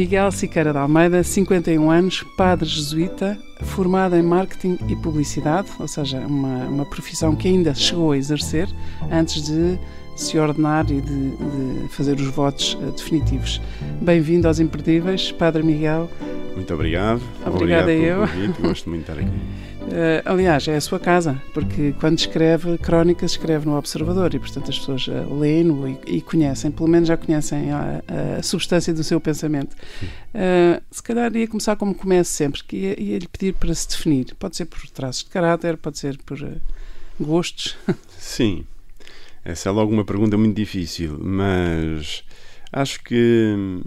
Miguel Siqueira de Almeida, 51 anos, padre jesuíta, formado em marketing e publicidade, ou seja, uma, uma profissão que ainda chegou a exercer antes de se ordenar e de, de fazer os votos uh, definitivos. Bem-vindo aos Imperdíveis, Padre Miguel. Muito obrigado. Obrigada obrigado eu. Convite. Gosto muito de estar aqui. Uh, aliás, é a sua casa, porque quando escreve crónicas, escreve no Observador e, portanto, as pessoas uh, leem-no e, e, conhecem, pelo menos já conhecem a, a substância do seu pensamento. Uh, se calhar ia começar como começo sempre, que ia, ia, lhe pedir para se definir. Pode ser por traços de caráter, pode ser por gostos. Sim, essa é logo uma pergunta muito difícil, mas acho que,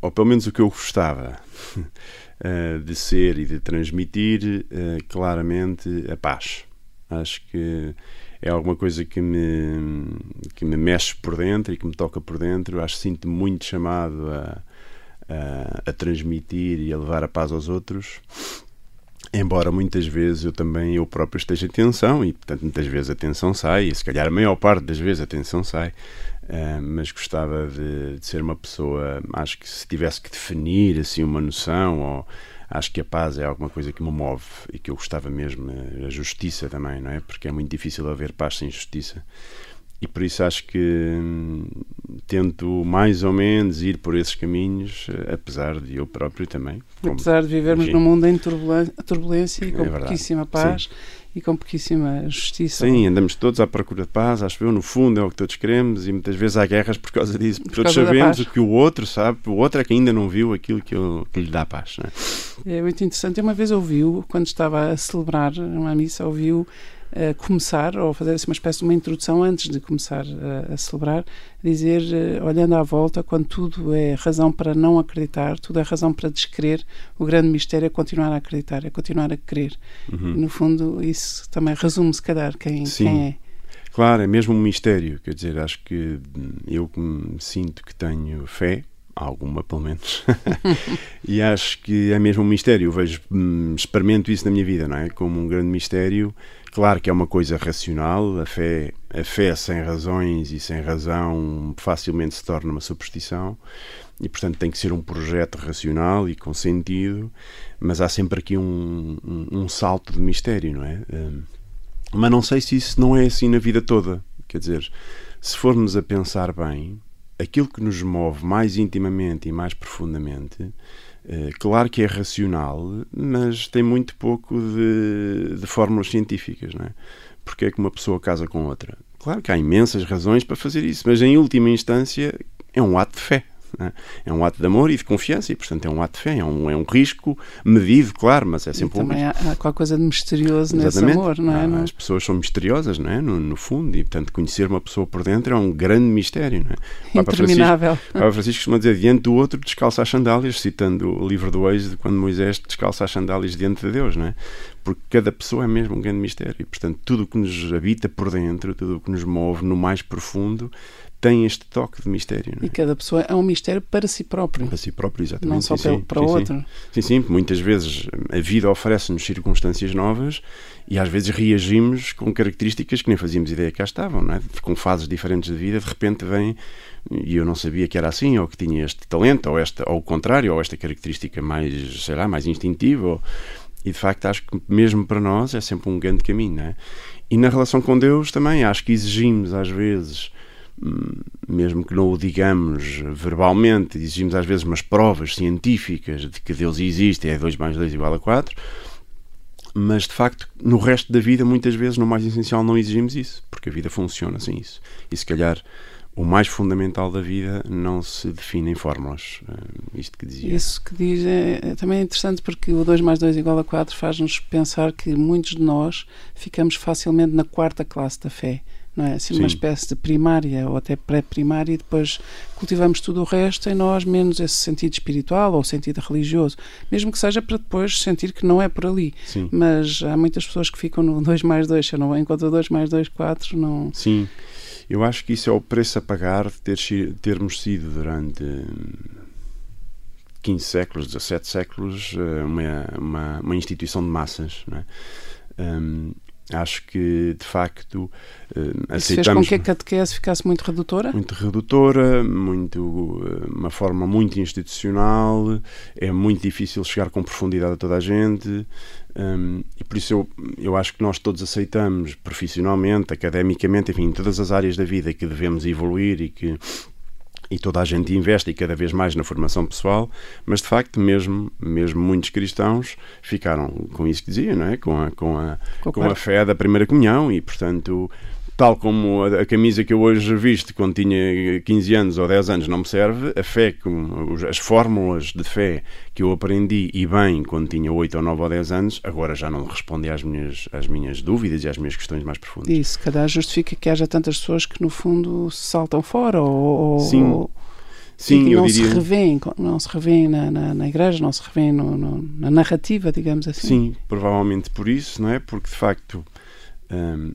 ou pelo menos o que eu gostava. uh, de ser e de transmitir uh, claramente a paz. Acho que é alguma coisa que me, que me mexe por dentro e que me toca por dentro. Acho que sinto muito chamado a, a, a transmitir e a levar a paz aos outros. Embora muitas vezes eu também eu próprio esteja em tensão e portanto muitas vezes a tensão sai e se calhar a maior parte das vezes a tensão sai Uh, mas gostava de, de, ser uma pessoa, acho que se tivesse que definir assim uma noção, ou acho que a paz é alguma coisa que me move e que eu gostava mesmo, eh, a justiça também, não é? Porque é muito difícil haver paz sem justiça. E por isso acho que hum, tento mais ou menos ir por esses caminhos, eh, apesar de eu próprio também. Apesar de vivermos num mundo em turbulência e com é pouquíssima paz. Sim e com pouquíssima justiça. Sim, andamos todos à procura de paz, acho eu, no fundo é o que todos queremos e muitas vezes há guerras por causa disso. Por todos sabemos o que o outro sabe, o outro é que ainda não viu aquilo que, eu, que lhe dá paz. É? é muito interessante. Uma vez ouviu, quando estava a celebrar uma missa, ouviu uh, começar, ou fazer assim, uma espécie de uma introdução antes de começar uh, a celebrar, dizer, uh, olhando à volta, quando tudo é razão para não acreditar, tudo é razão para descrer, o grande mistério é continuar a acreditar, é continuar a crer. Uhum. no fundo, isso também resume, se calhar, quem, quem é. Claro, é mesmo um mistério. Quer dizer, acho que eu sinto que tenho fé, alguma pelo menos, e acho que é mesmo um mistério. Eu vejo, hum, experimento isso na minha vida, não é? Como um grande mistério Claro que é uma coisa racional, a fé, a fé sem razões e sem razão facilmente se torna uma superstição e, portanto, tem que ser um projeto racional e com sentido, mas há sempre aqui um, um, um salto de mistério, não é? Um, mas não sei se isso não é assim na vida toda. Quer dizer, se formos a pensar bem, aquilo que nos move mais intimamente e mais profundamente claro que é racional, mas tem muito pouco de, de fórmulas científicas, não é? Porque é que uma pessoa casa com outra? Claro que há imensas razões para fazer isso, mas em última instância é um ato de fé. É? é um ato de amor e de confiança e, portanto, é um ato de fé, é um, é um risco medido, claro, mas é sempre e um também há, há qualquer coisa de misterioso Exatamente. nesse amor, não é? Não, as pessoas são misteriosas, não é? No, no, fundo, e, portanto, conhecer uma pessoa por dentro é um grande mistério, não é? Interminável. Papa Francisco, Papa Francisco costuma dizer, diante do outro descalça as sandálias, citando o livro do Êxodo, quando Moisés descalça as sandálias diante de Deus, não é? Porque cada pessoa é mesmo um grande mistério, e, portanto, tudo o que nos habita por dentro, tudo o que nos move no mais profundo, tem este toque de mistério. É? E cada pessoa é um mistério para si próprio. Para si próprio, exatamente. Não só sim, para o outro. Sim, sim. Muitas vezes a vida oferece-nos circunstâncias novas e às vezes reagimos com características que nem fazíamos ideia que cá estavam, não é? Com fases diferentes de vida, de repente vem e eu não sabia que era assim, ou que tinha este talento, ou, esta, ou o contrário, ou esta característica mais, sei lá, mais instintiva. Ou... E de facto acho que mesmo para nós é sempre um grande caminho, não é? E na relação com Deus também acho que exigimos às vezes mesmo que não o digamos verbalmente, exigimos às vezes umas provas científicas de que Deus existe, é 2 mais 2 igual a 4, mas de facto no resto da vida muitas vezes no mais essencial não exigimos isso, porque a vida funciona sem isso. E se calhar o mais fundamental da vida não se define em fórmulas. Eh, isto que dizia. Isso que diz é, é também interessante porque o 2 mais 2 igual a 4 faz-nos pensar que muitos de nós ficamos facilmente na quarta classe da fé não é? Assim, uma espécie de primária ou até pré-primária e depois cultivamos tudo o resto em nós, menos esse sentido espiritual ou sentido religioso, mesmo que seja para depois sentir que não é por ali. Sim. Mas há muitas pessoas que ficam no 2 mais 2, se eu não encontro 2 mais 2, 4, não... Sim, eu acho que isso é o preço a pagar de ter, termos sido durante 15 séculos, 17 séculos, eh, uma, uma, uma instituição de massas. Não é? Um, acho que de facto uh, Isso fez com que a catequese ficasse muito redutora? Muito redutora, muito, eh, uma forma muito institucional, é muito difícil chegar com profundidade a toda a gente um, e por isso eu, eu acho que nós todos aceitamos profissionalmente, academicamente, enfim, em todas as áreas da vida que devemos evoluir e que e toda a gente investe cada vez mais na formação pessoal, mas de facto mesmo mesmo muitos cristãos ficaram com isso que dizia, não é? Com a com a, com a fé da primeira comunhão. E portanto tal como a, a, camisa que eu hoje visto quando tinha 15 anos ou 10 anos não me serve, a fé, as fórmulas de fé que eu aprendi e bem quando tinha 8 ou 9 ou 10 anos, agora já não respondem às minhas, às minhas dúvidas e às minhas questões mais profundas. Isso, cada justifica que haja tantas pessoas que no fundo saltam fora ou... Sim. Ou... Sim, não diria... se revêem, não se revêem na, na, na igreja, não se revêem no, no, na narrativa, digamos assim. Sim, provavelmente por isso, não é? Porque de facto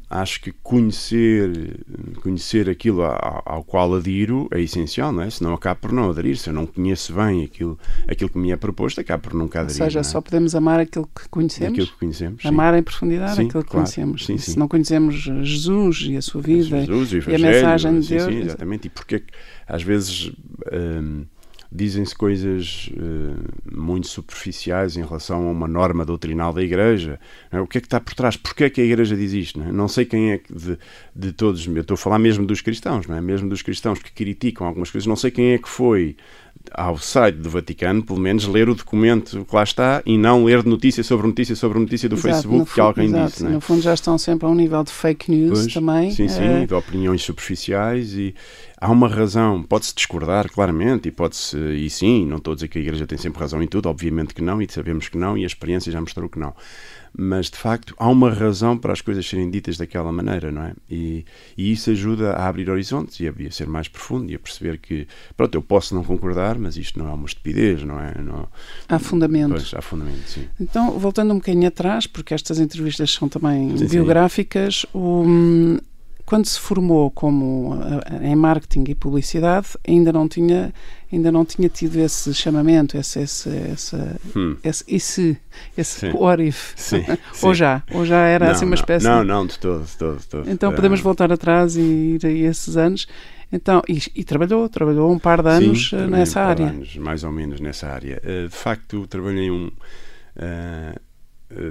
acho que conhecer, conhecer aquilo ao, ao, qual adiro é essencial, não é? Senão acabo por não aderir. Se eu não conheço bem aquilo, aquilo que me é proposto, acabo por nunca aderir. Ou seja, é? só podemos amar aquilo que conhecemos. Aquilo que conhecemos. Amar sim. em profundidade sim, aquilo que claro. conhecemos. Sim. Se não conhecemos Jesus e a sua vida Jesus, e a mensagem de Deus. Exatamente. E porque às vezes. Dizem-se coisas uh, muito superficiais em relação a uma norma doutrinal da Igreja. É? O que é que está por trás? Porquê é que a Igreja diz isto? Não, é? não sei quem é de, de todos, eu estou a falar mesmo dos cristãos, não é? mesmo dos cristãos que criticam algumas coisas, não sei quem é que foi ao site do Vaticano, pelo menos ler o documento que lá está e não ler notícia sobre notícia sobre notícia do exato, Facebook que alguém exato, disse. É? No fundo já estão sempre a um nível de fake news pois, também. Sim, sim, é... de opiniões superficiais e há uma razão, pode-se discordar claramente e pode-se, e sim, não estou a dizer que a Igreja tem sempre razão em tudo, obviamente que não e sabemos que não e a experiência já mostrou que não mas de facto há uma razão para as coisas serem ditas daquela maneira, não é? E, e isso ajuda a abrir horizontes e a, a, ser mais profundo e a perceber que, pronto, eu posso não concordar, mas isto não é uma estupidez, não é? Não... Há fundamento. Pois, há fundamento, sim. Então, voltando um bocadinho atrás, porque estas entrevistas são também sim, biográficas, sim. O, quando se formou como eh, em marketing e publicidade, ainda não tinha ainda não tinha tido esse chamamento, esse esse esse, hum. esse, esse, esse. Sim, ou já, ou já era não, assim uma espécie. Não, não, de todo, de todo, de todo. Então podemos voltar atrás e ir a esses anos. Então, e, e, trabalhou, trabalhou um par de anos Sim, nessa um área. Anos, mais ou menos nessa área. Uh, de facto, trabalhei um. Uh,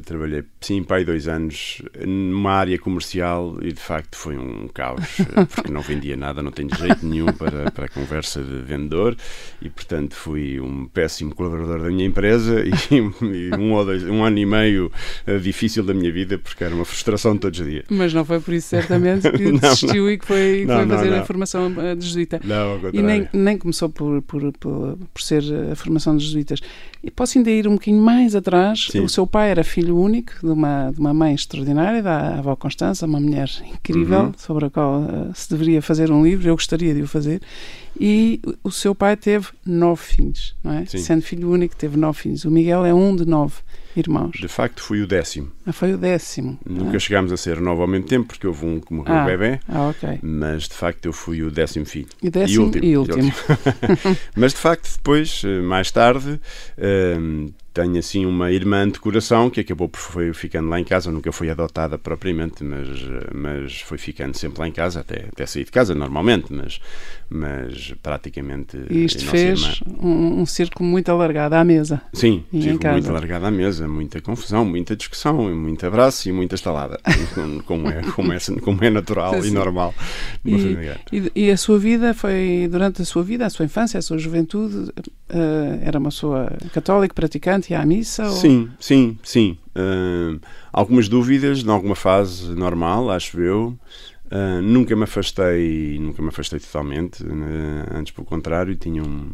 trabalhei, sim, pai dois anos numa área comercial e de facto foi um caos, eh, porque não vendia nada, não tenho jeito nenhum para, para a conversa de vendedor e portanto fui um péssimo colaborador da minha empresa e, e um, ou dois, um ano e meio uh, difícil da minha vida porque era uma frustração todos os dias. Mas não foi por isso certamente que não, desistiu não. e que foi, não, foi fazer a formação de jesuíta. Não, e nem, nem começou por, por, por, por, ser a formação de jesuítas. E posso ainda ir um bocadinho mais atrás, sim. o seu pai era filho único de uma, de uma mãe extraordinária, da avó Constança, uma mulher incrível, Uhum. sobre a qual uh, se deveria fazer um livro, eu gostaria de o fazer. E o seu pai teve nove filhos, não é? Sim. Sendo filho único, teve nove filhos. O Miguel é um de nove irmãos. De facto, fui o décimo. Ah, foi o décimo. Nunca ah. chegámos a ser nove ao mesmo tempo, porque houve um que morreu ah. bebê. Ah, ok. Mas de facto eu fui o décimo filho. E décimo e último. E último. mas de facto, depois, eh, mais tarde, um, tenho assim uma irmã de coração que acabou por foi ficando lá em casa, nunca foi adotada propriamente, mas, mas foi ficando sempre lá em casa, até, até sair de casa normalmente, mas, mas praticamente. E isto fez um, um, círculo muito alargado à mesa. Sim, e círculo muito alargado à mesa, muita confusão, muita discussão, muito abraço e muita estalada, como, é, como, é, como é natural sim, e normal e, e, e, a sua vida foi, durante a sua vida, a sua infância, a sua juventude, uh, era uma pessoa católica, praticante, à missa? Ou... Sim, sim, sim. Uh, algumas dúvidas, em alguma fase normal, acho eu. Uh, nunca me afastei, nunca me afastei totalmente. Uh, antes, pelo contrário, tinha um,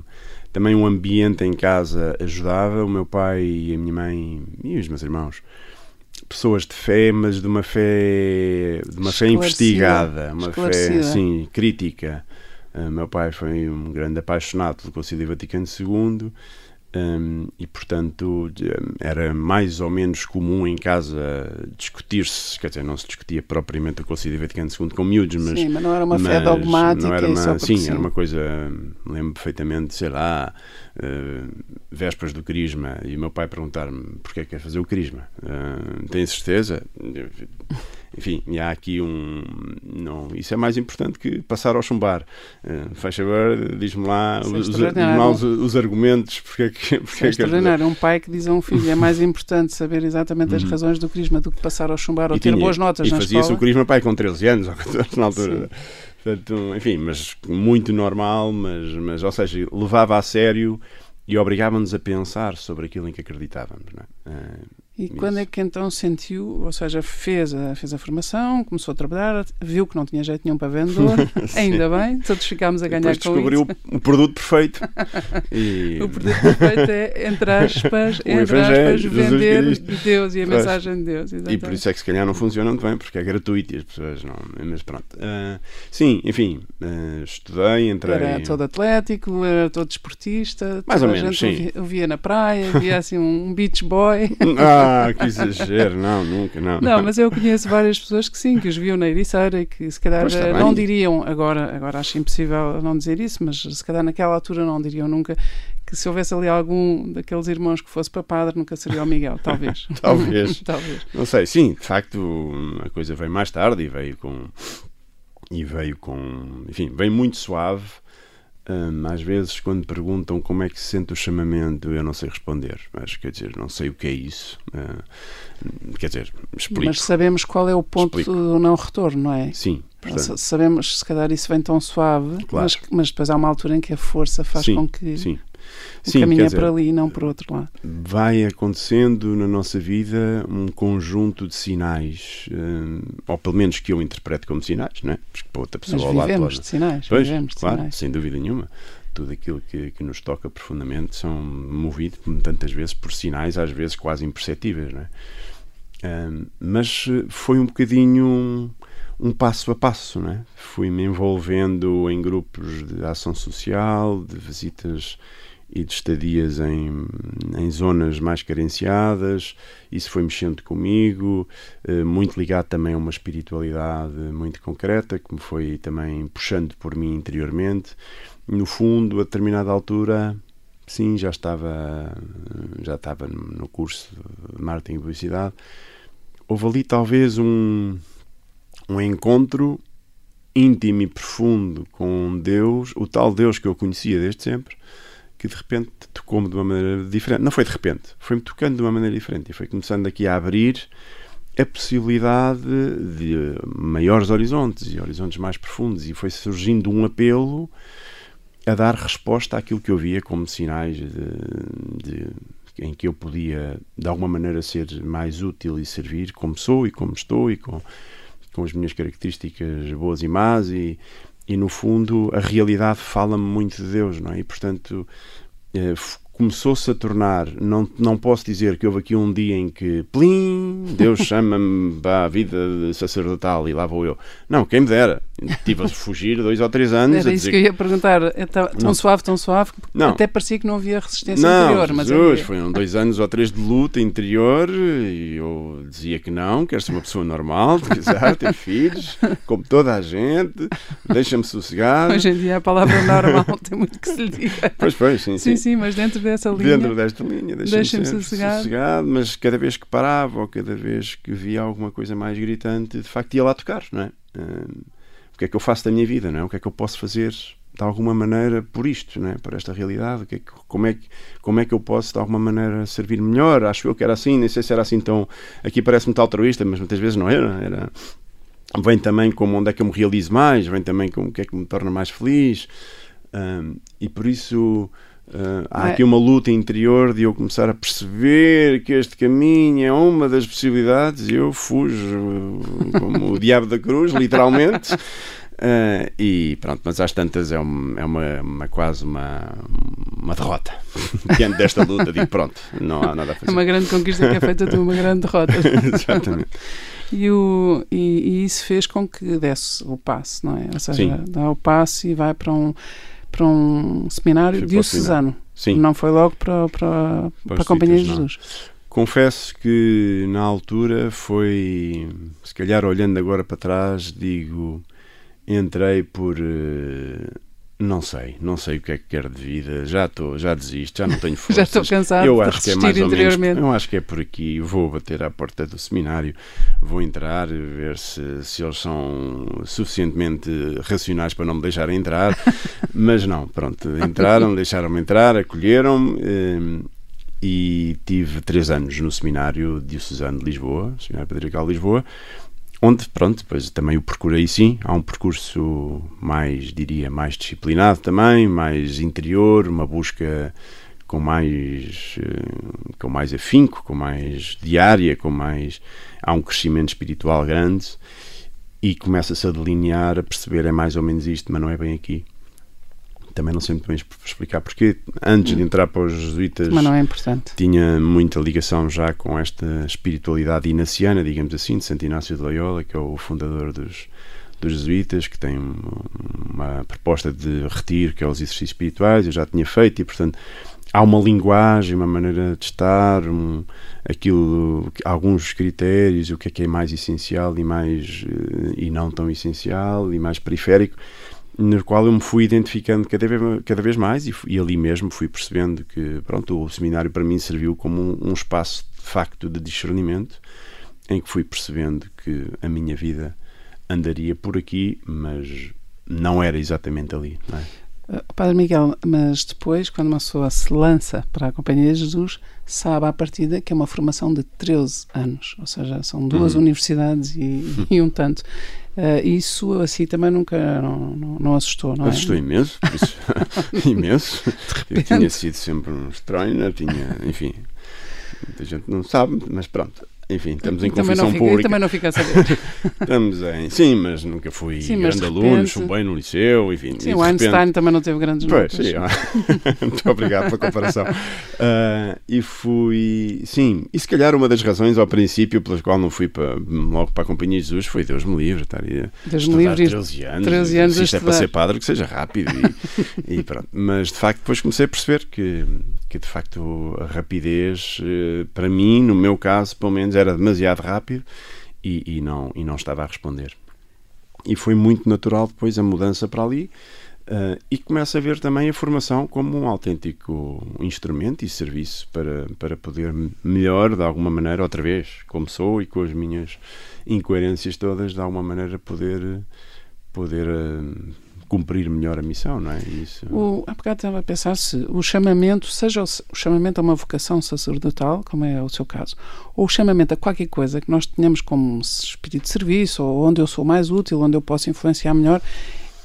também um ambiente em casa ajudava. O meu pai e a minha mãe e os meus irmãos pessoas de fé, mas de uma fé, de uma fé investigada, uma fé, sim, crítica. Uh, meu pai foi um grande apaixonado do Concílio Vaticano II um, e, portanto, era mais ou menos comum em casa discutir-se, quer dizer, não se discutia propriamente o Concílio Vaticano II com miúdos, mas. Sim, mas não era uma fé dogmática. Não era uma, sim, sim, era uma coisa. Lembro perfeitamente, sei lá, uh, vésperas do Crisma, e o meu pai perguntar-me porquê é que quer fazer o Crisma. Uh, tem certeza? Enfim, e há aqui um. Não, isso é mais importante que passar ao chumbar. Uh, faz favor, diz-me lá, os, os, os, argumentos, porque é que. Porque é, é extraordinário. Um pai que diz a um filho é mais importante saber exatamente as uhum. razões do crisma do que passar ao chumbar ou ter boas notas e na escola. E fazia-se o crisma pai com 13 anos ou 14 na altura. Portanto, enfim, mas muito normal, mas, mas ou seja, levava a sério e obrigava-nos a pensar sobre aquilo em que acreditávamos. Não é? E Isso. quando é que então sentiu, ou seja, fez a, fez a formação, começou a trabalhar, viu que não tinha jeito nenhum para vendedor, ainda bem, todos ficámos a ganhar com descobriu o produto perfeito. e... O produto perfeito é, entre aspas, entre aspas vender Deus e a mensagem de Deus. Exatamente. E por isso é que se calhar não funciona muito bem, porque é gratuito e as pessoas não. Mas pronto. Uh, sim, enfim, uh, estudei, entrei. Era todo atlético, era todo esportista. Mais ou menos, sim. O via na praia, via assim um beach boy. Ah, ah, que exagero, não, nunca, não. Não, mas eu conheço várias pessoas que sim, que os viam na Ericeira e que se calhar eh, não diriam, agora, agora acho impossível não dizer isso, mas se calhar naquela altura não diriam nunca que se houvesse ali algum daqueles irmãos que fosse para padre, nunca seria o Miguel, talvez. talvez. talvez. Não sei, sim, de facto a coisa veio mais tarde e veio com. E veio com. Enfim, veio muito suave um, às vezes, quando perguntam como é que se sente o chamamento, eu não sei responder. Mas, quer dizer, não sei o que é isso. Uh, quer dizer, explico. Mas sabemos qual é o ponto explico. do não retorno, não é? Sim. Portanto. Sabemos, se calhar, isso vem tão suave, claro. mas, mas depois há uma altura em que a força faz sim, com que. Sim. O Sim, caminho é para ali e não para outro lado. Vai acontecendo na nossa vida um conjunto de sinais, um, ou pelo menos que eu interpreto como sinais, não é? Porque para outra pessoa Mas ao lado. Vivemos de sinais, pois, vivemos de claro, sinais. sem dúvida nenhuma. Tudo aquilo que, que nos toca profundamente são movidos tantas vezes por sinais, às vezes quase imperceptíveis, não é? Um, mas foi um bocadinho um, um passo a passo, não é? Fui-me envolvendo em grupos de ação social, de visitas e de estadias em, em zonas mais carenciadas. Isso foi mexendo comigo, eh, muito ligado também a uma espiritualidade muito concreta, que me foi também puxando por mim interiormente. No fundo, a determinada altura, sim, já estava, já estava no curso de marketing e publicidade. Houve ali talvez um, um encontro íntimo e profundo com Deus, o tal Deus que eu conhecia desde sempre, que de repente tocou-me de uma maneira diferente. Não foi de repente, foi-me tocando de uma maneira diferente e foi começando aqui a abrir a possibilidade de maiores horizontes e horizontes mais profundos e foi surgindo um apelo a dar resposta àquilo que eu via como sinais de, de, em que eu podia de alguma maneira ser mais útil e servir como sou e como estou e com, com as minhas características boas e más e, e no fundo a realidade fala-me muito de Deus, não é? E portanto eh, começou-se a tornar, não, não posso dizer que houve aqui um dia em que, plim, Deus chama-me para a vida sacerdotal e lá vou eu. Não, quem me dera. Tive a fugir dois ou três anos. Era isso que eu ia perguntar. É tão não. suave, tão suave, que não. até parecia que não havia resistência não, interior. Mas Jesus, foram dois anos ou três de luta interior e eu dizia que não, quero ser uma pessoa normal, casar, ter filhos, como toda a gente, deixa-me sossegado. Hoje em dia a palavra normal tem muito que se lhe diga. Pois, pois, sim, sim. Sim, sim, mas dentro dessa linha. Dentro desta linha, deixa-me deixa sossegado. sossegado. Mas cada vez que parava ou cada vez que via alguma coisa mais gritante, de facto ia lá tocar, não é? Uh, o que é que eu faço da minha vida, não é? O que é que eu posso fazer de alguma maneira por isto, não é? Por esta realidade, que é que, como, é que, como é que eu posso de alguma maneira servir melhor? Acho eu que era assim, nem sei se era assim tão. Aqui parece muito altruísta, mas muitas vezes não era. era vem também como onde é que eu me realizo mais, vem também como o que é que me torna mais feliz. Um, e por isso Uh, há aqui uma luta interior de eu começar a perceber que este caminho é uma das possibilidades e eu fujo como o diabo da cruz, literalmente. Uh, e pronto, mas às tantas é, um, é uma, uma, quase uma, uma derrota. Diante desta luta, digo pronto, não há nada a fazer. É uma grande conquista que é feita de uma grande derrota. Exatamente. E, o, e, e, isso fez com que desse o passe, não é? Ou seja, Sim. dá o passe e vai para um, para um seminário diocesano. Sim. Não foi logo para, para, para, para a Companhia de Jesus. Confesso que na altura foi, se calhar olhando agora para trás, digo, entrei por uh, não sei, não sei o que é que quero de vida, já estou, já desisto, já não tenho forças. já estou cansado eu acho que é mais ou menos, eu acho que é por aqui, vou bater à porta do seminário, vou entrar, ver se, se eles são suficientemente racionais para não me deixarem entrar, mas não, pronto, entraram, deixaram-me entrar, acolheram-me eh, e tive três anos no seminário diocesano de Lisboa, Seminário Patriarcal de Lisboa, onde, pronto, depois também o procurei sim, há um percurso mais, diria, mais disciplinado também, mais interior, uma busca com mais eh, com mais afinco, com mais diária, com mais há um crescimento espiritual grande e começa-se a delinear, a perceber é mais ou menos isto, mas não é bem aqui também não sei muito bem explicar porque antes de entrar para os jesuítas é tinha muita ligação já com esta espiritualidade inaciana, digamos assim, de Santo Inácio de Loyola, que é o fundador dos, dos jesuítas, que tem uma proposta de retiro, que é os exercícios espirituais, eu já tinha feito e, portanto, há uma linguagem, uma maneira de estar, um, aquilo, alguns critérios, o que é que é mais essencial e mais eh, e não tão essencial e mais periférico no qual eu me fui identificando cada vez, cada vez mais e, e, ali mesmo fui percebendo que pronto, o seminário para mim serviu como um, um, espaço de facto de discernimento em que fui percebendo que a minha vida andaria por aqui, mas não era exatamente ali. É? Uh, Padre Miguel, mas depois, quando uma pessoa se lança para a Companhia de Jesus, sabe à partida que é uma formação de 13 anos, ou seja, são duas uhum. universidades e, e, um tanto. Uh, isso assim também nunca não, não, não assustou, não Assustou é? imenso, imenso. Eu tinha sido sempre um estranho, tinha, enfim, muita gente não sabe, mas pronto. Enfim, estamos em confissão fica, pública. também não fica a saber. estamos em. Sim, mas nunca fui sim, grande aluno, sou bem no liceu, enfim. Sim, o Einstein repente... também não teve grandes pois, Sim, muito obrigado pela comparação. Uh, e fui. Sim, e se calhar uma das razões ao princípio pelas quais não fui para, logo para a Companhia de Jesus foi Deus me livre, estaria Deus me livre 13 anos. 13 anos se isto é para ser padre, que seja rápido. E, e pronto. Mas de facto, depois comecei a perceber que que de facto a rapidez, eh, para mim, no meu caso, pelo menos, era demasiado rápido e, e, não, e não estava a responder. E foi muito natural depois a mudança para ali. Uh, e começa a ver também a formação como um autêntico instrumento e serviço para, para poder melhor, de alguma maneira, outra vez, como sou e com as minhas incoerências todas, de alguma maneira poder, poder uh, cumprir melhor a missão, não é? Isso... O, há bocado estava a pensar se o chamamento, seja o, o, chamamento a uma vocação sacerdotal, como é o seu caso, ou o chamamento a qualquer coisa que nós tenhamos como espírito de serviço, ou onde eu sou mais útil, onde eu posso influenciar melhor,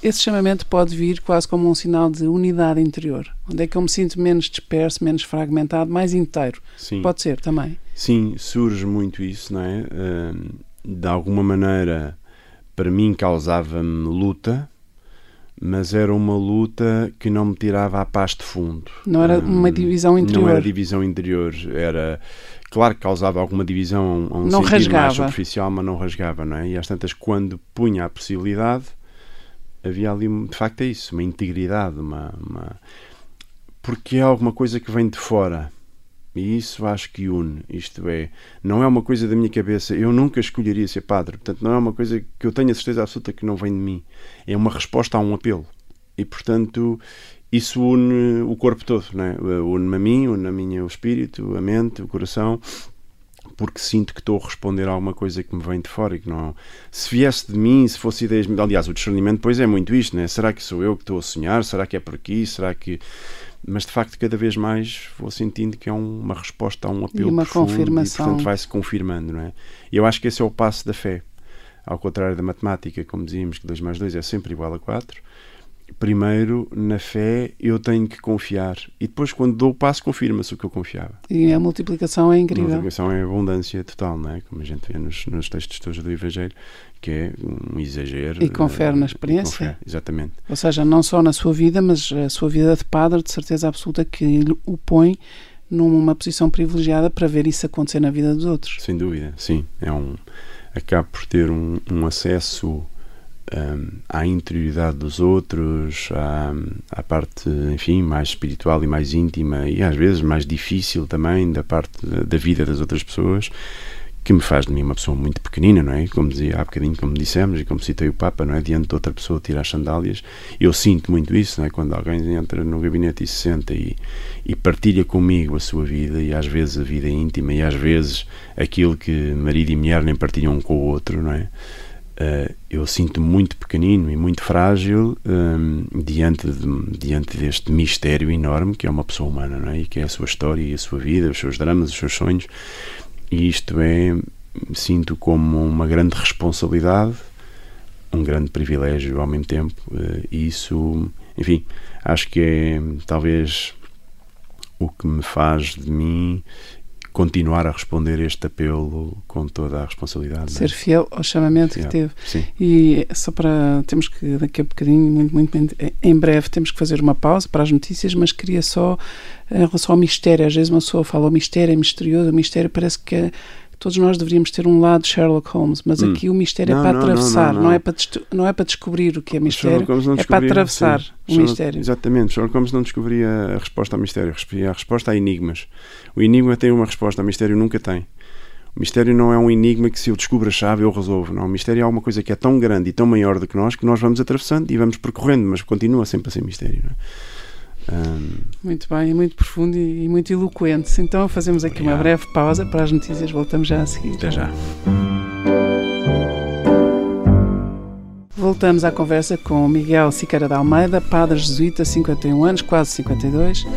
esse chamamento pode vir quase como um sinal de unidade interior, onde é que eu me sinto menos disperso, menos fragmentado, mais inteiro. Sim. Pode ser também. Sim, surge muito isso, não é? de alguma maneira, para mim causava-me luta, mas era uma luta que não me tirava a paz de fundo. Não era uma divisão interior. Não era divisão interior, era claro que causava alguma divisão a um não sentido rasgava. mais superficial, mas não rasgava, não é? E às tantas quando punha a possibilidade, havia ali, de facto é isso, uma integridade, uma, uma... porque é alguma coisa que vem de fora. E isso acho que une. Isto é, não é uma coisa da minha cabeça. Eu nunca escolheria ser padre. Portanto, não é uma coisa que eu tenho a certeza absoluta que não vem de mim. É uma resposta a um apelo. E, portanto, isso une o corpo todo. Né? Une-me a mim, une a minha o espírito, a mente, o coração. Porque sinto que estou a responder a alguma coisa que me vem de fora e que não. Se viesse de mim, se fosse ideias. Aliás, o discernimento, pois é muito isto, né? Será que sou eu que estou a sonhar? Será que é por aqui? Será que mas de facto cada vez mais vou sentindo que é uma resposta a um apelo e uma profundo confirmação. e portanto vai-se confirmando, não é? E eu acho que esse é o passo da fé. Ao contrário da matemática, como dizíamos que 2 mais 2 é sempre igual a 4, primeiro, na fé, eu tenho que confiar. E depois, quando dou o passo, confirma-se o que eu confiava. E a multiplicação é incrível. A multiplicação é abundância total, não é? Como a gente vê nos, nos textos todos do Evangelho, que é um exagero. E confere na experiência. Confere, exatamente. Ou seja, não só na sua vida, mas a sua vida de padre, de certeza absoluta que o põe numa posição privilegiada para ver isso acontecer na vida dos outros. Sem dúvida, sim. É um, acaba por ter um, um acesso à interioridade dos outros, à, à, parte, enfim, mais espiritual e mais íntima e às vezes mais difícil também da parte da, da vida das outras pessoas, que me faz de mim uma pessoa muito pequenina, não é? Como dizia há bocadinho, como dissemos, e como citei o Papa, não é? Diante de outra pessoa tirar as sandálias. Eu sinto muito isso, não é? Quando alguém entra no gabinete e se senta e, e partilha comigo a sua vida, e às vezes a vida íntima, e às vezes aquilo que marido e mulher nem partilham um com o outro, não é? Uh, eu sinto muito pequenino e muito frágil um, diante, de, diante deste mistério enorme que é uma pessoa humana, não é? E que é a sua história e a sua vida, os seus dramas, os seus sonhos. E isto é, sinto como uma grande responsabilidade, um grande privilégio ao mesmo tempo. Uh, e isso, enfim, acho que é talvez o que me faz de mim continuar a responder este apelo com toda a responsabilidade. Ser fiel ao chamamento que teve. Sim. E só para. Temos que, daqui a bocadinho, muito, muito, muito, em breve, temos que fazer uma pausa para as notícias, mas queria só, em relação ao mistério, às vezes uma pessoa fala o mistério é misterioso, o mistério parece que. É, todos nós deveríamos ter um lado Sherlock Holmes, mas hum. aqui o mistério é não, é para não, atravessar, não, não, é para não é para descobrir o que é mistério, é para atravessar sim. o Sherlock, mistério. Exatamente, Sherlock Holmes não descobria a resposta ao mistério, a resposta a enigmas. O enigma tem uma resposta, o mistério nunca tem. O mistério não é um enigma que se eu descubro a chave eu resolvo. Não, o mistério é alguma coisa que é tão grande e tão maior do que nós que nós vamos atravessando e vamos percorrendo, mas continua sempre a ser mistério. É? Um... Muito bem, muito profundo e muito eloquente. Então fazemos aqui Obrigado. uma breve pausa para as notícias, voltamos já a seguir. Até já. Voltamos à conversa com Miguel Siqueira de Almeida, padre jesuíta, 51 anos, quase 52, uh,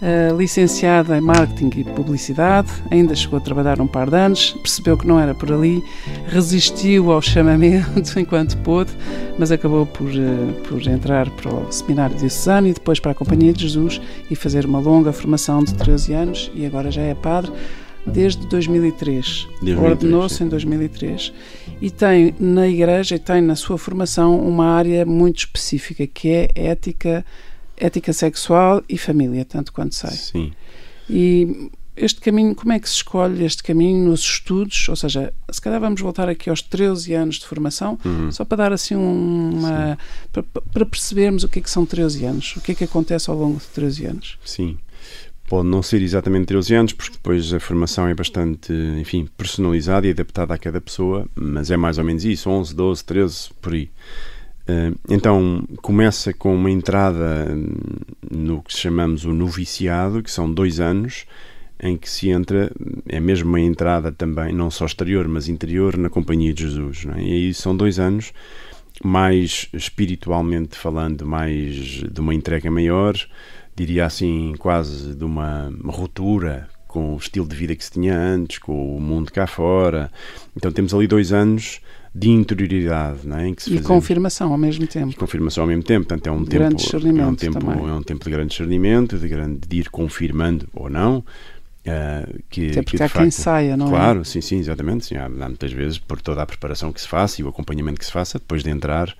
eh, licenciado em Marketing e Publicidade, ainda chegou a trabalhar um par de anos, percebeu que não era por ali, resistiu ao chamamento enquanto pôde, mas acabou por, uh, por entrar para o Seminário Diocesano e depois para a Companhia de Jesus e fazer uma longa formação de 13 anos e agora já é padre desde 2003. Ordenou-se em 2003 e tem na igreja e tem na sua formação uma área muito específica que é ética, ética sexual e família, tanto quanto sei. Sim. E este caminho, como é que se escolhe este caminho nos estudos? Ou seja, se calhar vamos voltar aqui aos 13 anos de formação, uhum. só para dar assim uma. Para, para, percebermos o que é que são 13 anos, o que é que acontece ao longo de 13 anos. Sim pode não ser exatamente 13 anos, porque depois a formação é bastante, enfim, personalizada e adaptada a cada pessoa, mas é mais ou menos isso, 11, 12, 13, por aí. Eh, então começa com uma entrada no que chamamos o noviciado, que são dois anos, em que se entra, é mesmo uma entrada também, não só exterior, mas interior, na companhia de Jesus. É? E aí são dois anos, mais espiritualmente falando, mais de uma entrega maior, diria assim, quase de uma ruptura com o estilo de vida que se tinha antes, com o mundo cá fora. Então temos ali dois anos de interioridade, não é? E fazemos... confirmação ao mesmo tempo. E confirmação ao mesmo tempo, portanto é um tempo, é um tempo, também. é um tempo de grande discernimento, de grande de ir confirmando ou não. Uh, que, Até porque que há facto, quem saia, não claro, é? Claro, sim, sim, exatamente. Sim, há, há muitas vezes por toda a preparação que se faça e o acompanhamento que se faça depois de entrar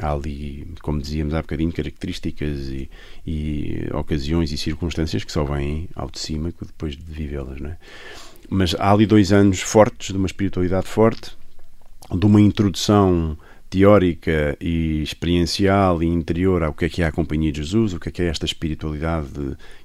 há ali, como dizíamos há bocadinho, características e, e, ocasiões e circunstâncias que só vêm ao de cima depois de vivê-las, não é? Mas há ali dois anos fortes, de uma espiritualidade forte, de uma introdução teórica e experiencial e interior ao que é que é a Companhia de Jesus, o que é que é esta espiritualidade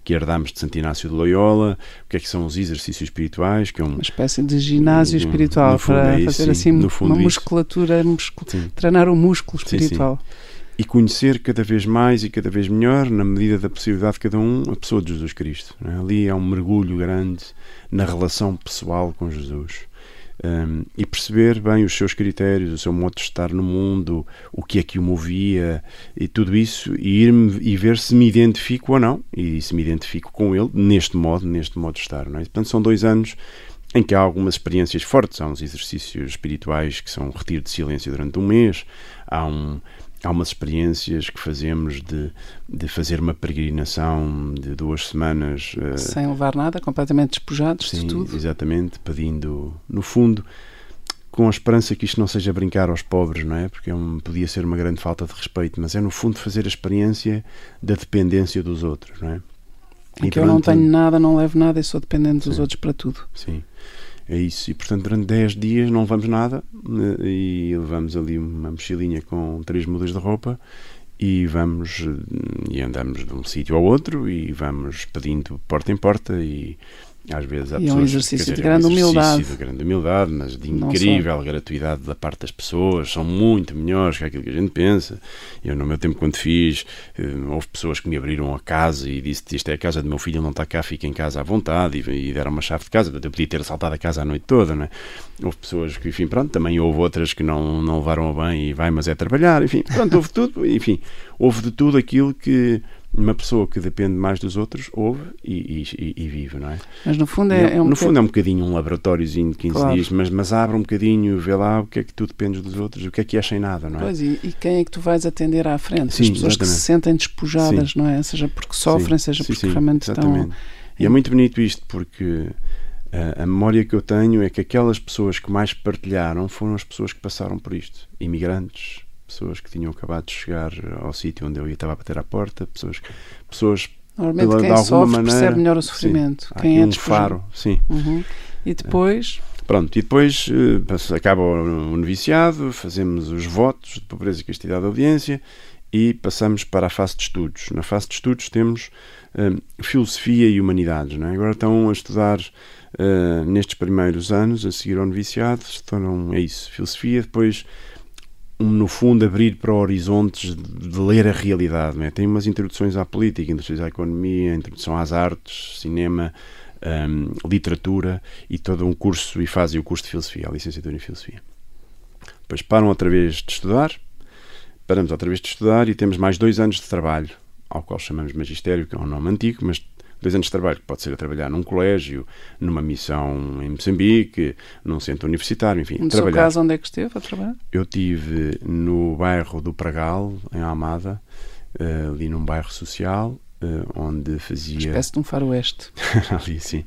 que herdamos de Santo Inácio de Loyola, o que é que são os exercícios espirituais, que é um, uma espécie de ginásio espiritual para é isso, fazer assim uma musculatura, muscul treinar o músculo espiritual. Sim, sim. E conhecer cada vez mais e cada vez melhor, na medida da possibilidade de cada um, a pessoa de Jesus Cristo. É? Ali é um mergulho grande na relação pessoal com Jesus um, e perceber bem os seus critérios, o seu modo de estar no mundo, o que é que o movia e tudo isso, e ir e ver se me identifico ou não, e se me identifico com ele neste modo, neste modo de estar. Não é? Portanto, são dois anos em que há algumas experiências fortes, há uns exercícios espirituais que são retiro de silêncio durante um mês, há um há umas experiências que fazemos de, de fazer uma peregrinação de duas semanas. Uh, Sem levar nada, completamente despojados sim, de tudo. Exatamente, pedindo, no fundo, com a esperança que isto não seja brincar aos pobres, não é? Porque é um, podia ser uma grande falta de respeito, mas é no fundo fazer a experiência da dependência dos outros, não é? E que eu não tenho nada, não levo nada e sou dependente dos outros para tudo. Sim é isso. E portanto, durante 10 dias não levamos nada eh, e levamos ali uma mochilinha com três mudas de roupa e vamos eh, e andamos de um sítio ao outro e vamos pedindo porta em porta e às vezes há e pessoas, é um exercício dizer, de grande é um humildade. de grande humildade, mas de incrível gratuidade da parte das pessoas. São muito melhores que aquilo que a gente pensa. Eu, no meu tempo, quando fiz, eh, houve pessoas que me abriram a casa e disse: Isto é a casa do meu filho, ele não está cá, fica em casa à vontade. E, e deram uma chave de casa. Eu podia ter assaltado a casa a noite toda. Não é? Houve pessoas que, enfim, pronto, também houve outras que não, não levaram a bem e vai, mas é trabalhar. Enfim, pronto, houve tudo. Enfim, houve de tudo aquilo que uma pessoa que depende mais dos outros ouve e, e, e vive, não é? Mas no fundo é, é um No fundo é um bocadinho um laboratóriozinho de 15 claro. dias, mas, mas abre um bocadinho, vê lá o que é que tu dependes dos outros, o que é que é sem nada, não é? Pois, e, e quem é que tu vais atender à frente? Sim, As pessoas exatamente. que se sentem despojadas, sim. não é? Seja porque sofrem, sim, seja porque sim, realmente exatamente. estão... E é muito bonito isto, porque a, a memória que eu tenho é que aquelas pessoas que mais partilharam foram as pessoas que passaram por isto. Imigrantes, pessoas que tinham acabado de chegar ao sítio onde eu ia estava a bater à porta, pessoas, pessoas Normalmente pela, quem de alguma sofre maneira, percebe melhor o sofrimento. Sim, quem é um faro, sim. Uhum. E depois... Pronto, e depois uh, acaba o noviciado, fazemos os votos de pobreza e castidade da audiência e passamos para a fase de estudos. Na fase de estudos temos uh, filosofia e humanidades. Não é? Agora estão a estudar uh, nestes primeiros anos, a seguir ao noviciado, estão, é isso, filosofia, depois no fundo, abrir para horizontes de ler a realidade. É? Tem umas introduções à política, introduções à economia, introdução às artes, cinema, um, literatura e todo um curso, e fazem o curso de filosofia, a licenciatura em filosofia. Depois param outra vez de estudar, paramos outra vez de estudar e temos mais dois anos de trabalho, ao qual chamamos magistério, que é um nome antigo, mas dois anos de trabalho, que pode ser a trabalhar num colégio, numa missão em Moçambique, num centro universitário, enfim. No trabalhar. seu caso, onde é que esteve a trabalhar? Eu tive no bairro do Pragal, em Almada, eh, ali num bairro social, eh, onde fazia. Uma espécie de um faroeste. ali, sim.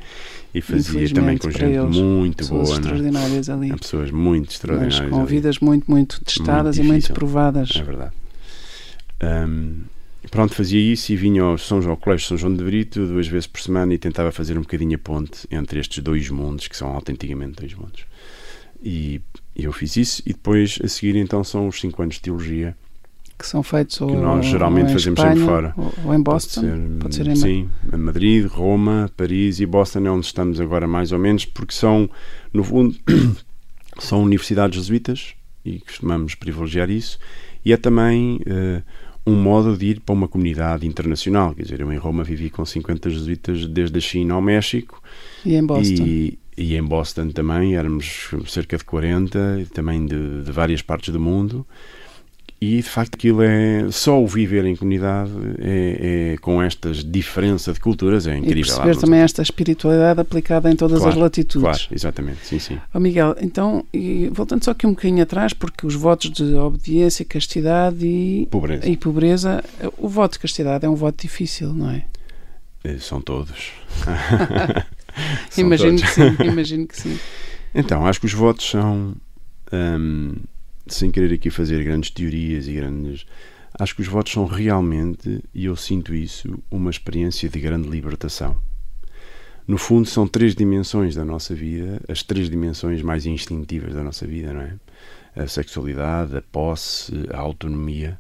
E fazia também com gente eles, muito pessoas boa. É? extraordinárias não? ali. Pessoas muito extraordinárias. Mas com vidas muito, muito testadas muito e muito provadas. É verdade. Um, pronto, fazia isso e vinha ao, São João, ao Colégio São João de Brito duas vezes por semana e tentava fazer um bocadinho a ponte entre estes dois mundos, que são autenticamente dois mundos. E, eu fiz isso e depois, a seguir, então, são os cinco anos de teologia. Que são feitos ou, que nós geralmente fazemos Espanha, sempre fora. Ou, ou em Boston? Pode ser, pode ser em Sim, em Madrid, Roma, Paris e Boston é onde estamos agora mais ou menos, porque são, no fundo, são universidades jesuítas e costumamos privilegiar isso. E é também uh, um modo de ir para uma comunidade internacional. Quer dizer, eu em Roma vivi com 50 jesuítas desde a China ao México. E em Boston? E, e em Boston também, éramos cerca de 40, também de, de várias partes do mundo e de facto aquilo é só o viver em comunidade é, é com estas diferenças de culturas é incrível. E perceber também esta espiritualidade aplicada em todas claro, as latitudes. Claro, exatamente, sim, sim. Oh Miguel, então, voltando só aqui um bocadinho atrás, porque os votos de obediência, castidade e pobreza, e pobreza o voto de castidade é um voto difícil, não é? Eh, são todos. Imagino todos. que sim, imagino que sim. Então, acho que os votos são hum, sem querer aqui fazer grandes teorias e grandes. Acho que os votos são realmente, e eu sinto isso, uma experiência de grande libertação. No fundo, são três dimensões da nossa vida, as três dimensões mais instintivas da nossa vida, não é? A sexualidade, a posse, a autonomia.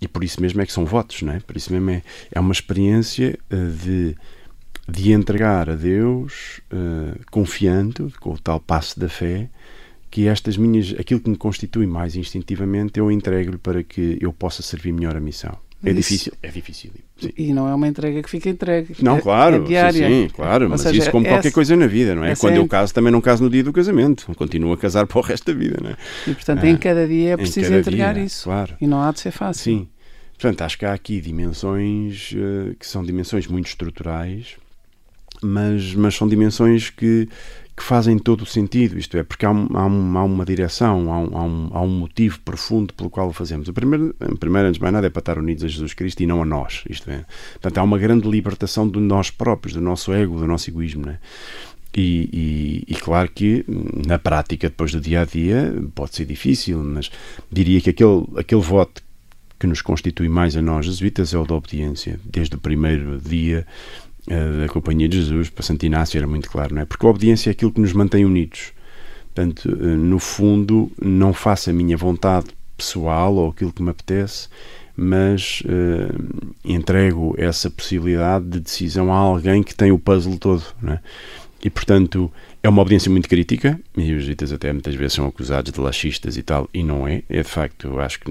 E por isso mesmo é que são votos, não é? Por isso mesmo é, é uma experiência eh, de, de entregar a Deus, uh, confiando, com o tal passo da fé, que estas minhas, aquilo que me constitui mais instintivamente, eu entrego-lhe para que eu possa servir melhor a missão. É isso, difícil, é difícil. Sim. E não é uma entrega que fica entregue. Não, é, claro, é diária. Sim, sim, claro, mas seja, isso como é, qualquer coisa na vida, não é? Quando eu caso, também não caso no dia do casamento, continuo a casar para o resto da vida, não é? E portanto, ah, em cada dia é preciso entregar dia, isso. Claro. E não há de ser fácil. Sim. Portanto, acho que há aqui dimensões uh, que são dimensões muito estruturais mas, mas são dimensões que, que fazem todo o sentido, isto é, porque há, há, um, há uma direção, há um, há, um, motivo profundo pelo qual o fazemos. O primeiro, primeiro, antes de mais nada, é para estar unidos a Jesus Cristo e não a nós, isto é. Portanto, há uma grande libertação de nós próprios, do nosso ego, do nosso egoísmo, né? E, e, e, claro que na prática, depois do dia a dia, pode ser difícil, mas diria que aquele, aquele voto que nos constitui mais a nós, jesuítas, é o da obediência. Desde o primeiro dia da Companhia de Jesus, para Santo Inácio era muito claro, não é? Porque a obediência é aquilo que nos mantém unidos. Portanto, uh, no fundo, não faço a minha vontade pessoal ou aquilo que me apetece, mas uh, entrego essa possibilidade de decisão a alguém que tem o puzzle todo, não é? E, portanto, é uma obediência muito crítica, e os jesuítas até muitas vezes são acusados de laxistas e tal, e não é. É de facto, acho que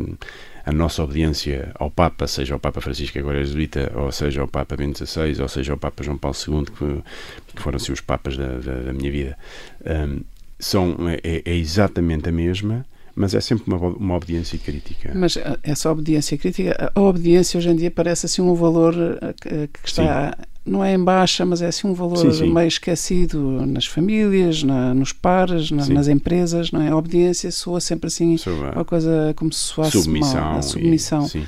a nossa obediência ao Papa, seja ao Papa Francisco, agora jesuíta, ou seja ao Papa Bento XVI, ou seja ao Papa João Paulo II, que, que foram assim, os papas da, da, da minha vida, um, são, é, é exatamente a mesma mas é sempre uma, uma obediência crítica. Mas essa obediência crítica, a obediência hoje em dia parece assim um valor eh, que está não é em baixa, mas é assim um valor sim, sim. meio esquecido nas famílias, na, nos pares, na, nas empresas, não é? A obediência soa sempre assim, Sobre uma coisa como se soasse submissão mal, a submissão. E,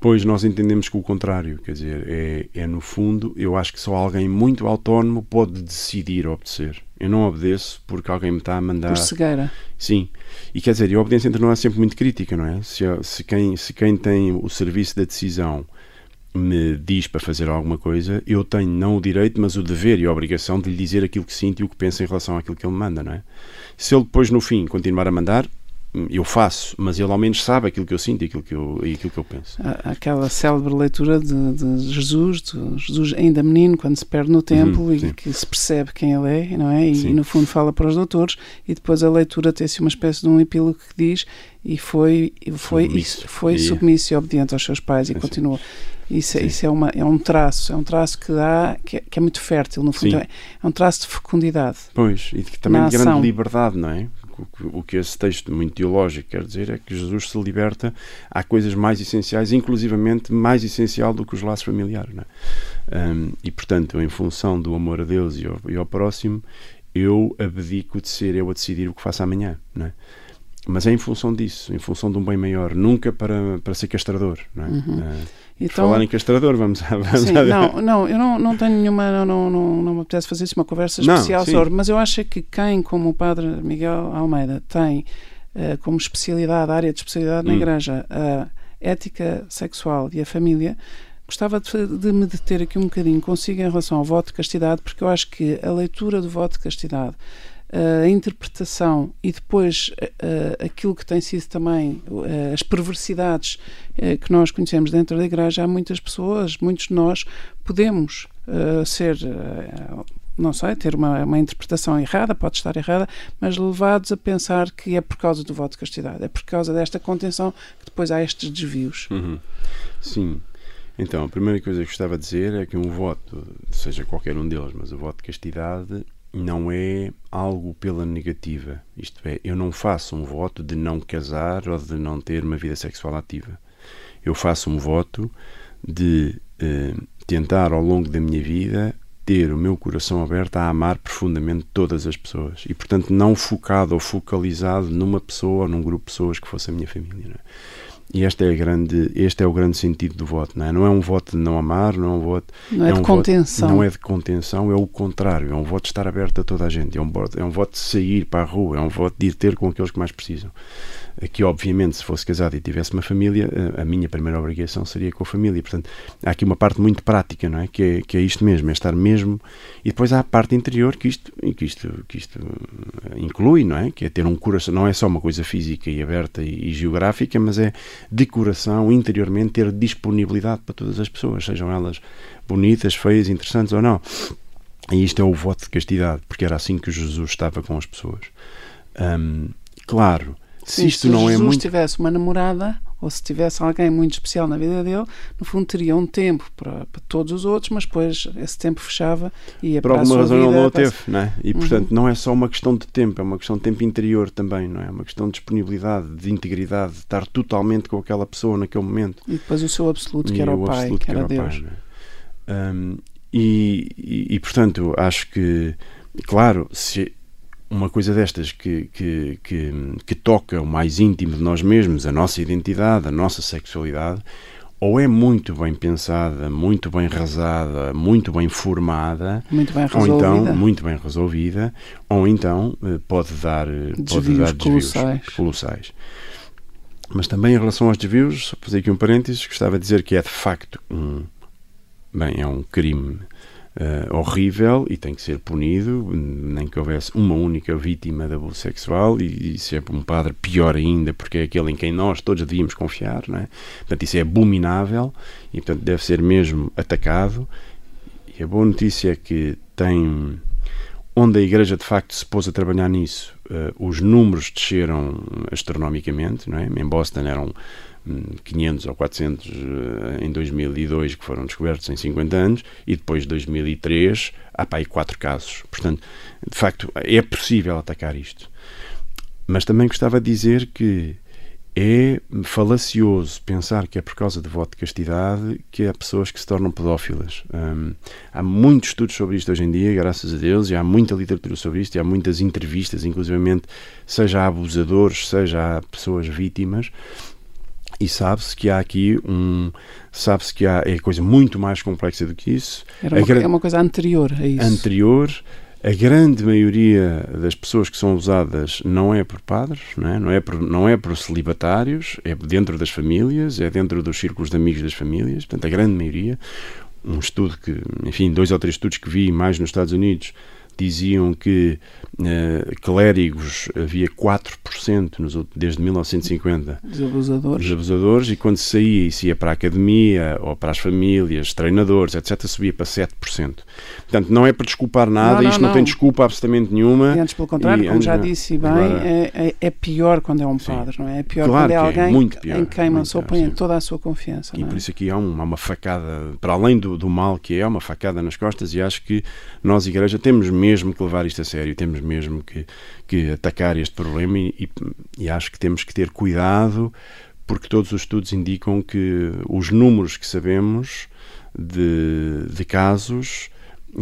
Pois nós entendemos que o contrário, quer dizer, é, é no fundo, eu acho que só alguém muito autónomo pode decidir obedecer. Eu não obedeço porque alguém me está a mandar. Por cegueira. Sim. E quer dizer, a obediência entre nós é sempre muito crítica, não é? Se, se, quem, se quem tem o serviço da decisão me diz para fazer alguma coisa, eu tenho não o direito, mas o dever e a obrigação de lhe dizer aquilo que sinto e o que penso em relação àquilo que ele me manda, não é? Se ele depois, no fim, continuar a mandar, eu faço, mas ele ao menos sabe aquilo que eu sinto e aquilo que eu, e aquilo que eu penso. Aquela célebre leitura de, de Jesus, de Jesus ainda menino, quando se perde no templo uhum, e que se percebe quem ele é, não é? E, no fundo fala para os doutores, e depois a leitura tem-se uma espécie de um epílogo que diz e foi, foi, submisso, foi e... submisso e obediente aos seus pais e é continua. Isso, é, isso é, uma, é um traço, é um traço que dá, que é, que é muito fértil, no fundo, é, é um traço de fecundidade. Pois, e que também de grande liberdade, não é? o que esse texto muito teológico quer dizer é que Jesus se liberta a coisas mais essenciais, inclusivamente mais essencial do que os laços familiares. É? Um, e, portanto, em função do amor a Deus e ao, e ao, próximo, eu abdico de ser eu a decidir o que faço amanhã. Não é? Mas é em função disso, em função de um bem maior, nunca para, para ser castrador. Não é? Uhum. Uh, então, falar em castrador, vamos, vamos sim, Não, não, eu não, não tenho nenhuma, não, não, não, não me apetece fazer uma conversa especial não, sobre, mas eu acho que quem, como o padre Miguel Almeida, tem uh, como especialidade, área de especialidade hum. na igreja, a ética sexual e a família, gostava de, de, me deter aqui um bocadinho consigo em relação ao voto de castidade, porque eu acho que a leitura do voto de castidade a interpretação e depois uh, aquilo que tem sido também uh, as perversidades uh, que nós conhecemos dentro da igreja, há muitas pessoas, muitos de nós podemos ser, não sei, ter uma, uma interpretação errada, pode estar errada, mas levados a pensar que é por causa do voto de castidade, é por causa desta contenção que depois há estes desvios. Uhum. Sim. Então, a primeira coisa que gostava de dizer é que um voto, seja qualquer um deles, mas o voto de castidade não é algo pela negativa. Isto é, eu não faço um voto de não casar ou de não ter uma vida sexual ativa. Eu faço um voto de eh, tentar ao longo da minha vida ter o meu coração aberto a amar profundamente todas as pessoas e, portanto, não focado ou focalizado numa pessoa ou num grupo de pessoas que fosse a minha família. É? E este é, grande, este é o grande sentido do voto, não é? Não é um voto de não amar, não é um voto... Não é, é de um contenção. Voto, não é de contenção, é o contrário. É um voto de estar aberto a toda a gente. É um voto, é um voto de sair para a rua, é um voto de ir ter com aqueles que mais precisam que obviamente se fosse casado e tivesse uma família, a minha primeira obrigação seria com a família. Portanto, há aqui uma parte muito prática, não é? Que é, que é isto mesmo, é estar mesmo. E depois há a parte interior que isto, que isto, que isto eh, inclui, não é? Que é ter um coração, não é só uma coisa física e aberta e, e geográfica, mas é de coração, interiormente, ter disponibilidade para todas as pessoas, sejam elas bonitas, feias, interessantes ou não. E isto é o voto de castidade, porque era assim que Jesus estava com as pessoas. Um, claro se isto se não Jesus é muito. Se tivesse uma namorada ou se tivesse alguém muito especial na vida dele, no fundo teria um tempo para, para todos os outros, mas depois esse tempo fechava e ia Por para alguma razão vida, não o teve, não é? E portanto uhum. não é só uma questão de tempo, é uma questão de tempo interior também, não é? É uma questão de disponibilidade, de integridade, de estar totalmente com aquela pessoa naquele momento. E depois o seu absoluto, que era o, pai, que era, Deus. Pai, é? um, e, e, e, portanto, acho que, claro, se uma coisa destas que, que, que, que toca o mais íntimo de nós mesmos, a nossa identidade, a nossa sexualidade, ou é muito bem pensada, muito bem rasada, muito bem formada, muito bem ou então muito bem resolvida, ou então eh, pode dar, desvios pode dar desvios colossais. colossais. Mas também em relação aos desvios, só fazer aqui um parênteses, gostava de dizer que é de facto um, bem, é um crime uh, horrível e tem que ser punido, nem que houvesse uma única vítima de abuso sexual, e, e é um padre, pior ainda, porque é aquele em quem nós todos devíamos confiar, não é? Portanto, isso é abominável e, portanto, deve ser mesmo atacado. E a boa notícia é que tem. Onde a Igreja de facto se pôs a trabalhar nisso, uh, os números desceram astronomicamente, não é? Em Boston eram 500 ou 400 eh, em 2002 que foram descobertos em 50 anos e depois de 2003 há para aí 4 casos. Portanto, de facto, é possível atacar isto. Mas também gostava de dizer que é falacioso pensar que é por causa de voto de castidade que há pessoas que se tornam pedófilas. Hum, há muitos estudos sobre isto hoje em dia, graças a Deus, e há muita literatura sobre isto, e há muitas entrevistas, inclusivamente, seja a abusadores, seja a pessoas vítimas, e sabe-se que há aqui um sabe-se que há é coisa muito mais complexa do que isso. Uma, gra... é uma coisa anterior a isso. Anterior a grande maioria das pessoas que são usadas não é por padres não é? Não é por, não é por celibatários é dentro das famílias é dentro dos círculos de amigos das famílias. Portanto a grande maioria um estudo que enfim dois ou três estudos que vi mais nos Estados Unidos diziam que uh, clérigos havia 4% nos, desde 1950 dos abusadores. dos abusadores e quando saía e se ia para a academia ou para as famílias, treinadores, etc., subia para 7%. Portanto, não é para desculpar nada, não, isto não, não, tem desculpa absolutamente nenhuma. E antes, pelo contrário, e, como já disse bem, agora, é, é, é, pior quando é um padre, não é? É pior claro quando é, é alguém pior, em quem pessoa põe toda a sua confiança. E por isso aqui há uma, uma facada, para além do, do mal que é, uma facada nas costas e acho que nós, Igreja, temos mesmo mesmo que levar isto a sério, temos mesmo que, que atacar este problema e, e acho que temos que ter cuidado porque todos os estudos indicam que os números que sabemos de, de casos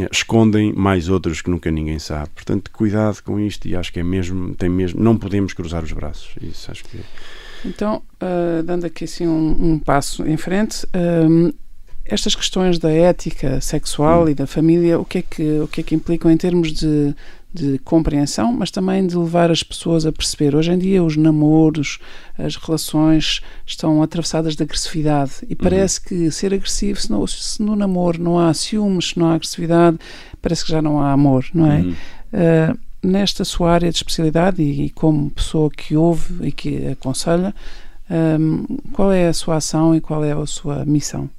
eh, escondem mais outros que nunca ninguém sabe. Portanto, cuidado com isto e acho que é mesmo, tem mesmo, não podemos cruzar os braços. Isso acho que Então, uh, dando aqui assim um, um passo em frente, uh, estas questões da ética sexual hum. e da família, o que é que, o que, é que implicam em termos de, de compreensão, mas também de levar as pessoas a perceber. Hoje em dia, os namoros, as relações estão atravessadas de agressividade e uhum. parece uhum. que ser agressivo, se no, se no namoro não há ciúmes, se não há agressividade, parece que já não há amor, não é? Uhum. Uh, nesta sua área de especialidade e, e, como pessoa que ouve e que aconselha, um, qual é a sua ação e qual é a sua missão?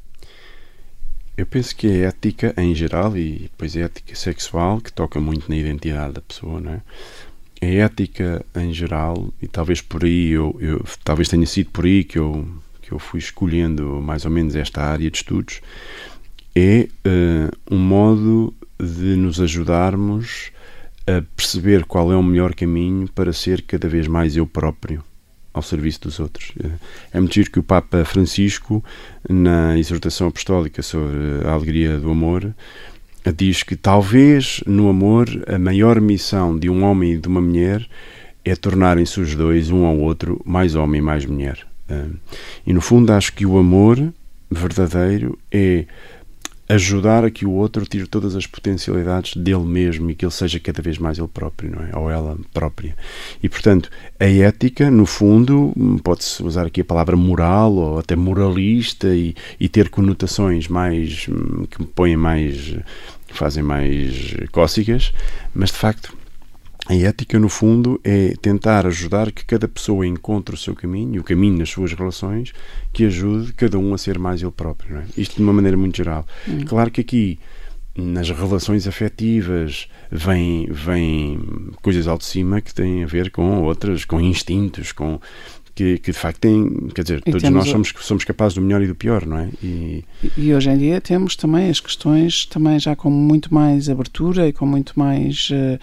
Eu penso que a ética em geral e depois a ética sexual que toca muito na identidade da pessoa, não é? A ética em geral e talvez por aí eu, eu talvez tenha sido por aí que eu que eu fui escolhendo mais ou menos esta área de estudos é uh, um modo de nos ajudarmos a perceber qual é o melhor caminho para ser cada vez mais eu próprio ao serviço dos outros. É muito giro que o Papa Francisco, na exortação apostólica sobre a alegria do amor, diz que talvez no amor a maior missão de um homem e de uma mulher é tornarem-se os dois, um ao outro, mais homem e mais mulher. E no fundo acho que o amor verdadeiro é ajudar a que o outro tire todas as potencialidades dele mesmo e que ele seja cada vez mais ele próprio, não é? Ou ela própria. E, portanto, a ética, no fundo, pode-se usar aqui a palavra moral ou até moralista e, e ter conotações mais que põem mais que fazem mais cócegas, mas de facto a ética, no fundo, é tentar ajudar que cada pessoa encontre o seu caminho, o caminho nas suas relações, que ajude cada um a ser mais ele próprio. É? Isto de uma maneira muito geral. Hum. Claro que aqui, nas relações afetivas, vêm vem coisas ao de cima que têm a ver com outras, com instintos, com que, que de facto tem, quer dizer, E todos nós o- somos, somos capazes do melhor e do pior, não é? E, E, hoje em dia temos também as questões também já com muito mais abertura e com muito mais eh,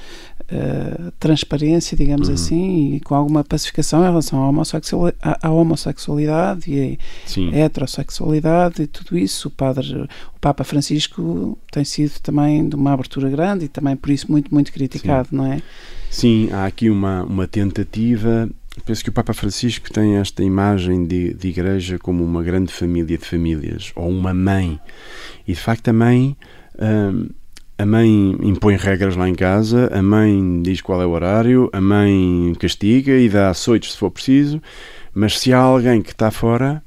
eh, transparência, digamos Uhum. assim, e com alguma pacificação em relação à, homossexual, à, à homossexualidade e sim, a heterossexualidade e tudo isso. O padre, o Papa Francisco tem sido também de uma abertura grande e também por isso muito, muito criticado, não é? sim, há aqui uma, uma tentativa. Penso que o Papa Francisco tem esta imagem de, de igreja como uma grande família de famílias, ou uma mãe. E de facto a mãe. hum, a mãe impõe regras lá em casa, a mãe diz qual é o horário, a mãe castiga e dá açoites se for preciso, mas se há alguém que está fora,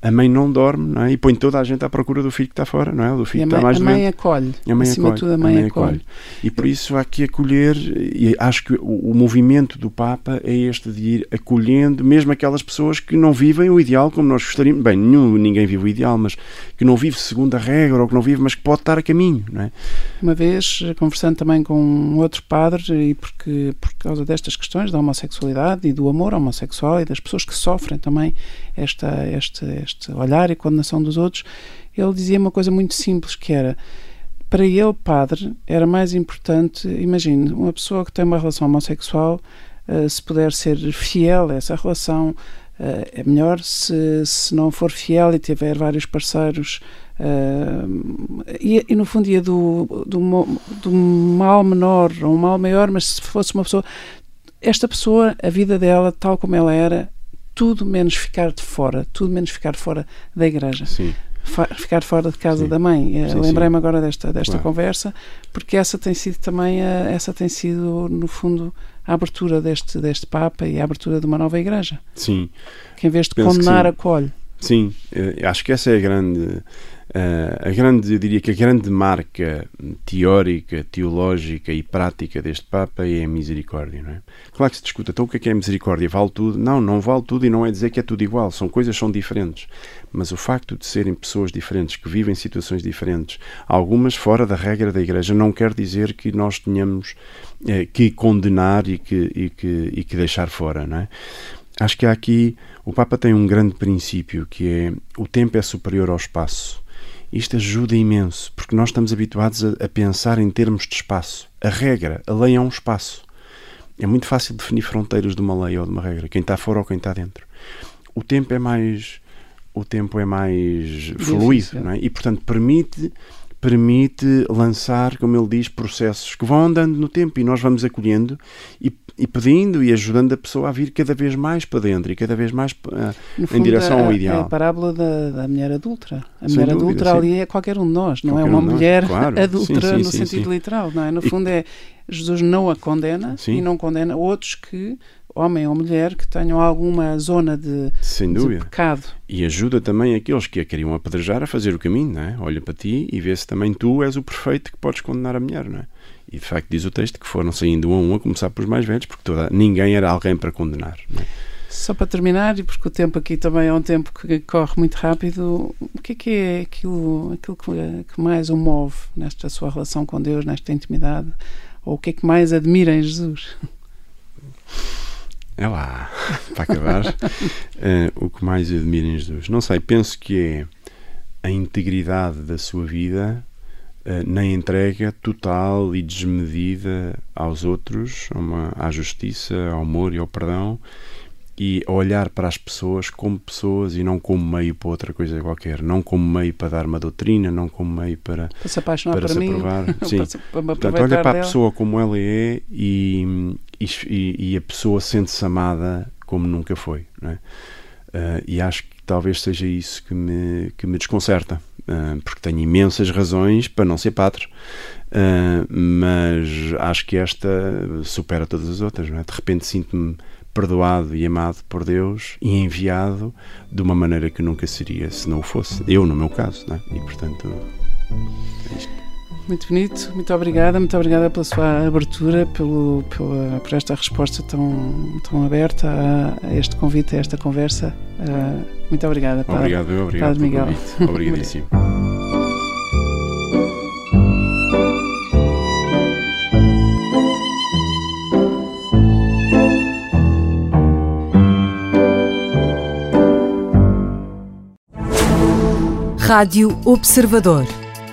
a mãe não dorme não é? e põe toda a gente à procura do filho que está fora, não é? Do filho a que mãe, está mais a mãe acolhe. A mãe Acima acolhe, tudo, a mãe, acolhe. E por isso há que acolher, e acho que o, o movimento do Papa é este de ir acolhendo mesmo aquelas pessoas que não vivem o ideal como nós gostaríamos. Bem, nenhum, ninguém vive o ideal, mas que não vive segundo a regra ou que não vive, mas que pode estar a caminho, não é? Uma vez, eh, conversando também com um outro padre, e porque por causa destas questões da homossexualidade e do amor homossexual e das pessoas que sofrem também esta, este, este olhar e condenação dos outros, ele dizia uma coisa muito simples que era para ele, padre, era mais importante, imagine, uma pessoa que tem uma relação homossexual, eh, se puder ser fiel a essa relação, eh, é melhor se, se não for fiel e tiver vários parceiros eh, e, e no fundo ia do, do, do mal menor ou um mal maior, mas se fosse uma pessoa esta pessoa, a vida dela tal como ela era tudo menos ficar de fora tudo menos ficar fora da igreja Sim, ficar fora de casa Sim. da mãe. Eh, Lembrei-me agora desta, desta Claro. conversa, porque essa tem sido também, a, essa tem sido, no fundo, a abertura deste, deste Papa e a abertura de uma nova igreja, sim. que em vez de Penso condenar, acolhe. Sim, eh, acho que essa é a grande, eh, a grande, eu diria que a grande marca teórica, teológica e prática deste Papa é a misericórdia, não é? Claro que se discuta, então o que é que é misericórdia? Vale tudo? Não, não vale tudo e não é dizer que é tudo igual, são coisas são diferentes. Mas o facto de serem pessoas diferentes, que vivem situações diferentes, algumas fora da regra da Igreja, não quer dizer que nós tenhamos eh, que condenar e que, e, que, e que deixar fora, não é? Acho que aqui, o Papa tem um grande princípio que é o tempo é superior ao espaço. Isto ajuda imenso, porque nós estamos habituados a, a pensar em termos de espaço. A regra, a lei é um espaço. É muito fácil definir fronteiras de uma lei ou de uma regra, quem está fora ou quem está dentro. O tempo é mais o tempo é mais fluido, é? E portanto permite permite lançar, como ele diz, processos que vão andando no tempo e nós vamos acolhendo e, e pedindo e ajudando a pessoa a vir cada vez mais para dentro e cada vez mais No em direção a, ao É ideal. a parábola da, da mulher adulta. A Sem mulher dúvida, adulta ali é qualquer um de nós, não é Qualquer uma um mulher claro. adulta no sim, sentido sim. literal, não é? No fundo é Jesus não a condena Sim. e não condena outros que, homem ou mulher, que tenham alguma zona de, Sem de dúvida. pecado. E ajuda também aqueles que a queriam apedrejar a fazer o caminho, não é? Olha para ti e vê se também tu és o perfeito que podes condenar a mulher, não é? E de facto diz o texto que foram saindo um a um a começar pelos mais velhos, porque toda, ninguém era alguém para condenar. não é? Só para terminar, e porque o tempo aqui também é um tempo que corre muito rápido, o que é que é aquilo, aquilo que, que mais o move nesta sua relação com Deus, nesta intimidade? Ou o que é que mais admira em Jesus? É lá, para acabar, eh, o que mais admiro em Jesus. Não sei, penso que é a integridade da sua vida eh, na entrega total e desmedida aos outros, a uma- à justiça, ao amor e ao perdão, e a olhar para as pessoas como pessoas e não como meio para outra coisa qualquer, não como meio para dar uma doutrina, não como meio para, Para se apaixonar para por se mim? aprovar. para, Sim. para me Portanto, olha para a dela? pessoa como ela é e, e, e a pessoa sente-se amada como nunca foi. É? Ah, e acho que talvez seja isso que me, que me desconcerta, ah, porque tenho imensas razões para não ser padre, ah, mas acho que esta supera todas as outras. É? De repente sinto-me perdoado e amado por Deus e enviado de uma maneira que nunca seria se não o fosse. Eu, no meu caso. É? E portanto muito bonito, muito obrigada, muito obrigada pela sua abertura, pelo, pela, por esta resposta tão, tão aberta a, a este convite, a esta conversa. Uh, muito obrigada, Padre. Obrigado, eu, obrigado padre Miguel. Convite. Obrigadíssimo. Rádio Observador